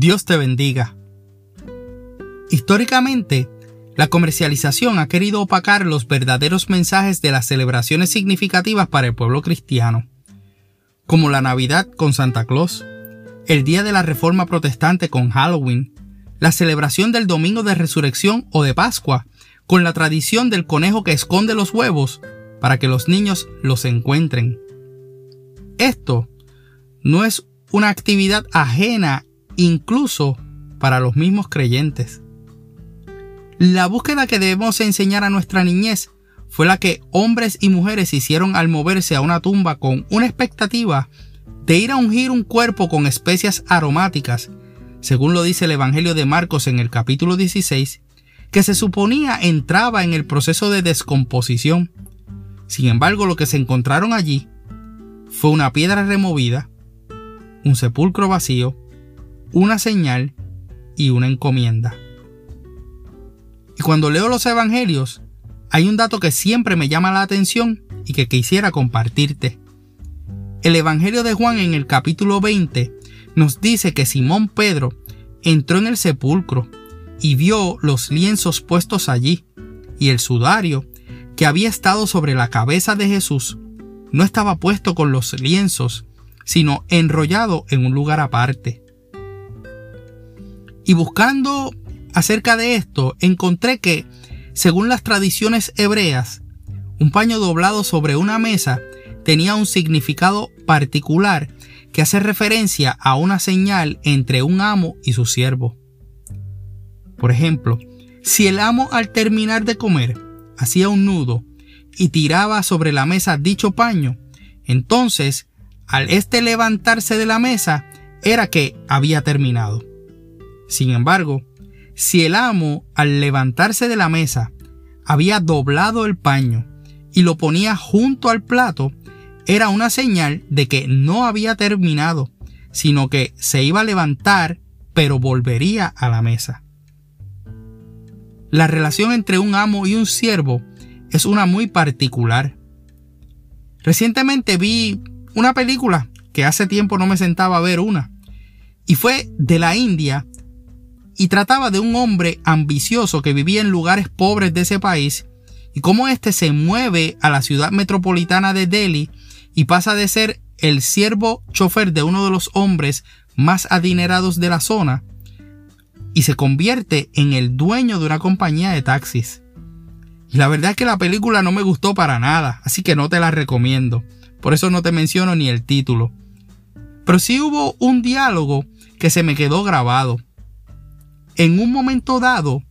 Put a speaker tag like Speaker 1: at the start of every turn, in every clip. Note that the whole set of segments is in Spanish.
Speaker 1: Dios te bendiga. Históricamente, la comercialización ha querido opacar los verdaderos mensajes de las celebraciones significativas para el pueblo cristiano, como la Navidad con Santa Claus, el Día de la Reforma Protestante con Halloween, la celebración del Domingo de Resurrección o de Pascua, con la tradición del conejo que esconde los huevos para que los niños los encuentren. Esto no es una actividad ajena incluso para los mismos creyentes. La búsqueda que debemos enseñar a nuestra niñez fue la que hombres y mujeres hicieron al moverse a una tumba con una expectativa de ir a ungir un cuerpo con especias aromáticas, según lo dice el Evangelio de Marcos en el capítulo 16, que se suponía entraba en el proceso de descomposición. Sin embargo, lo que se encontraron allí fue una piedra removida, un sepulcro vacío, una señal y una encomienda. Y cuando leo los evangelios, hay un dato que siempre me llama la atención y que quisiera compartirte. El Evangelio de Juan en el capítulo 20 nos dice que Simón Pedro entró en el sepulcro y vio los lienzos puestos allí y el sudario que había estado sobre la cabeza de Jesús no estaba puesto con los lienzos, sino enrollado en un lugar aparte. Y buscando acerca de esto, encontré que, según las tradiciones hebreas, un paño doblado sobre una mesa tenía un significado particular que hace referencia a una señal entre un amo y su siervo. Por ejemplo, si el amo al terminar de comer hacía un nudo y tiraba sobre la mesa dicho paño, entonces, al éste levantarse de la mesa, era que había terminado. Sin embargo, si el amo, al levantarse de la mesa, había doblado el paño y lo ponía junto al plato, era una señal de que no había terminado, sino que se iba a levantar, pero volvería a la mesa. La relación entre un amo y un siervo es una muy particular. Recientemente vi una película que hace tiempo no me sentaba a ver una, y fue de la India y trataba de un hombre ambicioso que vivía en lugares pobres de ese país y cómo éste se mueve a la ciudad metropolitana de Delhi y pasa de ser el siervo chofer de uno de los hombres más adinerados de la zona y se convierte en el dueño de una compañía de taxis. Y la verdad es que la película no me gustó para nada, así que no te la recomiendo. Por eso no te menciono ni el título. Pero sí hubo un diálogo que se me quedó grabado. En un momento dado,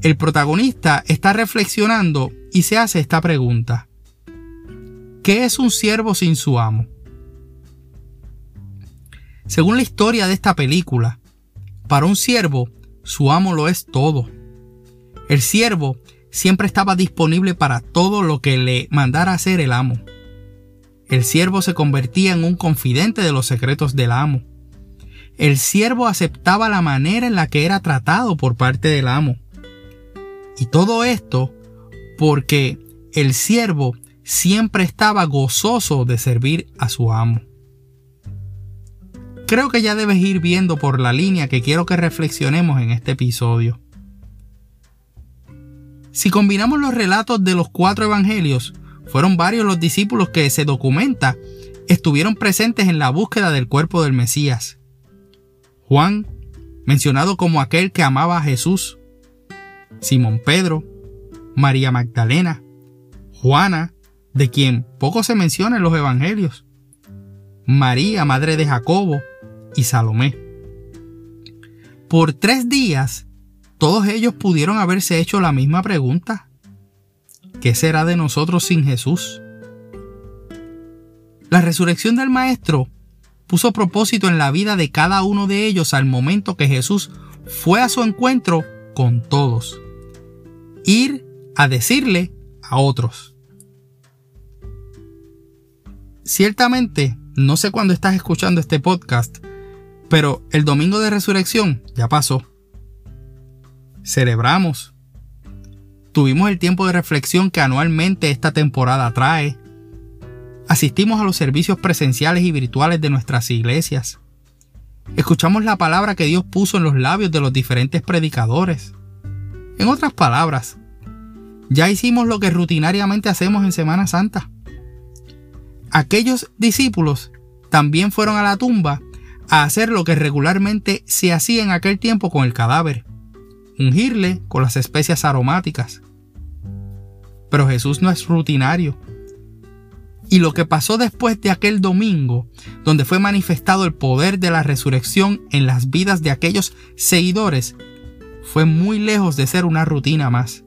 Speaker 1: el protagonista está reflexionando y se hace esta pregunta. ¿Qué es un siervo sin su amo? Según la historia de esta película, para un siervo, su amo lo es todo. El siervo siempre estaba disponible para todo lo que le mandara hacer el amo. El siervo se convertía en un confidente de los secretos del amo. El siervo aceptaba la manera en la que era tratado por parte del amo. Y todo esto porque el siervo siempre estaba gozoso de servir a su amo. Creo que ya debes ir viendo por la línea que quiero que reflexionemos en este episodio. Si combinamos los relatos de los cuatro evangelios, fueron varios los discípulos que se documenta estuvieron presentes en la búsqueda del cuerpo del Mesías. Juan, mencionado como aquel que amaba a Jesús, Simón Pedro, María Magdalena, Juana, de quien poco se menciona en los evangelios, María, madre de Jacobo, y Salomé. Por tres días todos ellos pudieron haberse hecho la misma pregunta. ¿Qué será de nosotros sin Jesús? La resurrección del Maestro puso propósito en la vida de cada uno de ellos al momento que Jesús fue a su encuentro con todos. Ir a decirle a otros. Ciertamente, no sé cuándo estás escuchando este podcast, pero el domingo de resurrección ya pasó celebramos. Tuvimos el tiempo de reflexión que anualmente esta temporada trae. Asistimos a los servicios presenciales y virtuales de nuestras iglesias. Escuchamos la palabra que Dios puso en los labios de los diferentes predicadores. En otras palabras, ya hicimos lo que rutinariamente hacemos en Semana Santa. Aquellos discípulos también fueron a la tumba a hacer lo que regularmente se hacía en aquel tiempo con el cadáver, ungirle con las especias aromáticas. Pero Jesús no es rutinario. Y lo que pasó después de aquel domingo, donde fue manifestado el poder de la resurrección en las vidas de aquellos seguidores, fue muy lejos de ser una rutina más.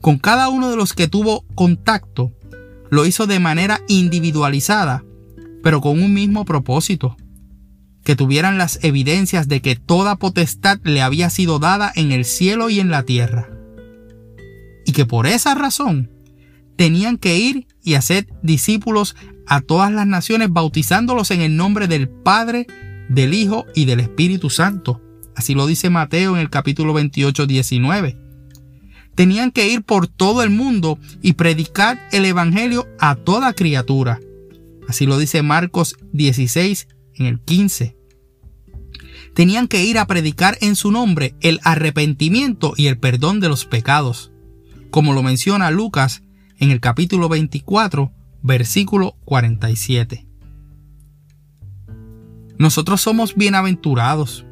Speaker 1: Con cada uno de los que tuvo contacto, lo hizo de manera individualizada, pero con un mismo propósito, que tuvieran las evidencias de que toda potestad le había sido dada en el cielo y en la tierra. Y que por esa razón tenían que ir y hacer discípulos a todas las naciones bautizándolos en el nombre del Padre, del Hijo y del Espíritu Santo. Así lo dice Mateo en el capítulo 28, 19. Tenían que ir por todo el mundo y predicar el Evangelio a toda criatura. Así lo dice Marcos 16 en el 15. Tenían que ir a predicar en su nombre el arrepentimiento y el perdón de los pecados, como lo menciona Lucas en el capítulo 24, versículo 47. Nosotros somos bienaventurados,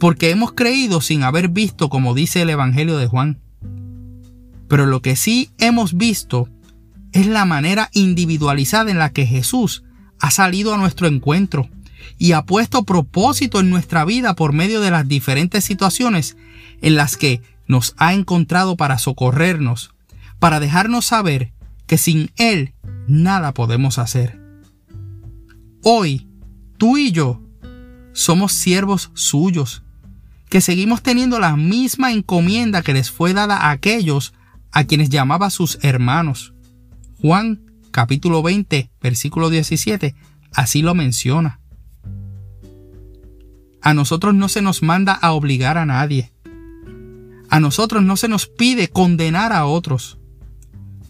Speaker 1: porque hemos creído sin haber visto como dice el Evangelio de Juan. Pero lo que sí hemos visto es la manera individualizada en la que Jesús ha salido a nuestro encuentro y ha puesto propósito en nuestra vida por medio de las diferentes situaciones en las que nos ha encontrado para socorrernos, para dejarnos saber que sin Él nada podemos hacer. Hoy, tú y yo somos siervos suyos, que seguimos teniendo la misma encomienda que les fue dada a aquellos a quienes llamaba sus hermanos. Juan capítulo 20, versículo 17, así lo menciona. A nosotros no se nos manda a obligar a nadie. A nosotros no se nos pide condenar a otros.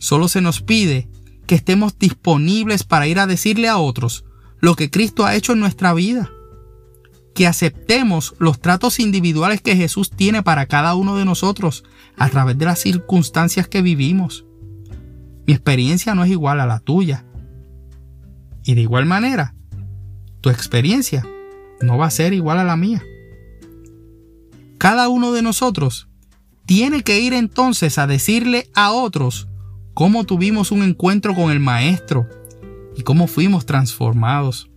Speaker 1: Solo se nos pide que estemos disponibles para ir a decirle a otros lo que Cristo ha hecho en nuestra vida. Que aceptemos los tratos individuales que Jesús tiene para cada uno de nosotros a través de las circunstancias que vivimos. Mi experiencia no es igual a la tuya. Y de igual manera, tu experiencia no va a ser igual a la mía. Cada uno de nosotros tiene que ir entonces a decirle a otros cómo tuvimos un encuentro con el Maestro y cómo fuimos transformados.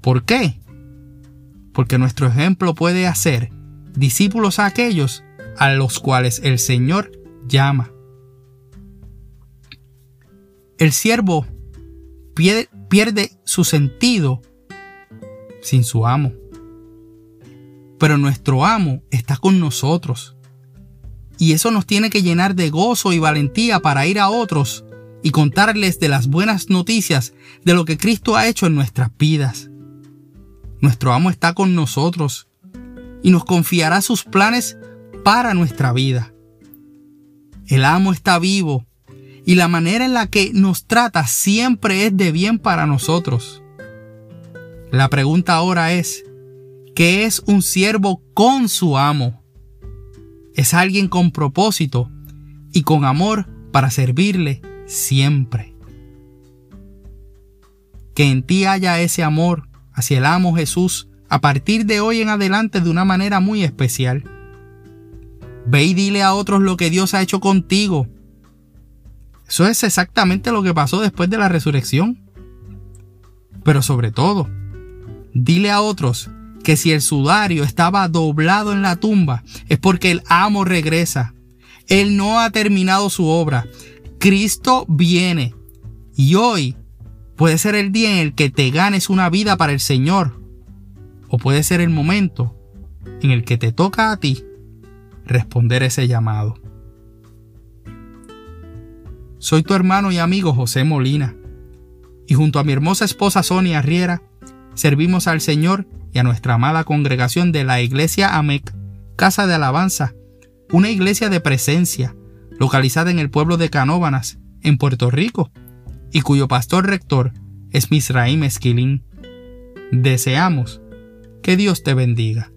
Speaker 1: ¿Por qué? Porque nuestro ejemplo puede hacer discípulos a aquellos a los cuales el Señor llama. El siervo pierde, su sentido sin su amo. Pero nuestro amo está con nosotros. Y eso nos tiene que llenar de gozo y valentía para ir a otros y contarles de las buenas noticias de lo que Cristo ha hecho en nuestras vidas. Nuestro amo está con nosotros y nos confiará sus planes para nuestra vida. El amo está vivo y la manera en la que nos trata siempre es de bien para nosotros. La pregunta ahora es, ¿qué es un siervo con su amo? Es alguien con propósito y con amor para servirle siempre. Que en ti haya ese amor hacia el amo Jesús a partir de hoy en adelante de una manera muy especial. Ve y dile a otros lo que Dios ha hecho contigo eso es exactamente lo que pasó después de la resurrección. Pero sobre todo, dile a otros que si el sudario estaba doblado en la tumba es porque el amo regresa. Él no ha terminado su obra. Cristo viene. Y hoy puede ser el día en el que te ganes una vida para el Señor. O puede ser el momento en el que te toca a ti responder ese llamado. Soy tu hermano y amigo José Molina, y junto a mi hermosa esposa Sonia Riera, servimos al Señor y a nuestra amada congregación de la Iglesia AMEC, Casa de Alabanza, una iglesia de presencia, localizada en el pueblo de Canóbanas, en Puerto Rico, y cuyo pastor rector es Misraim Esquilín. Deseamos que Dios te bendiga.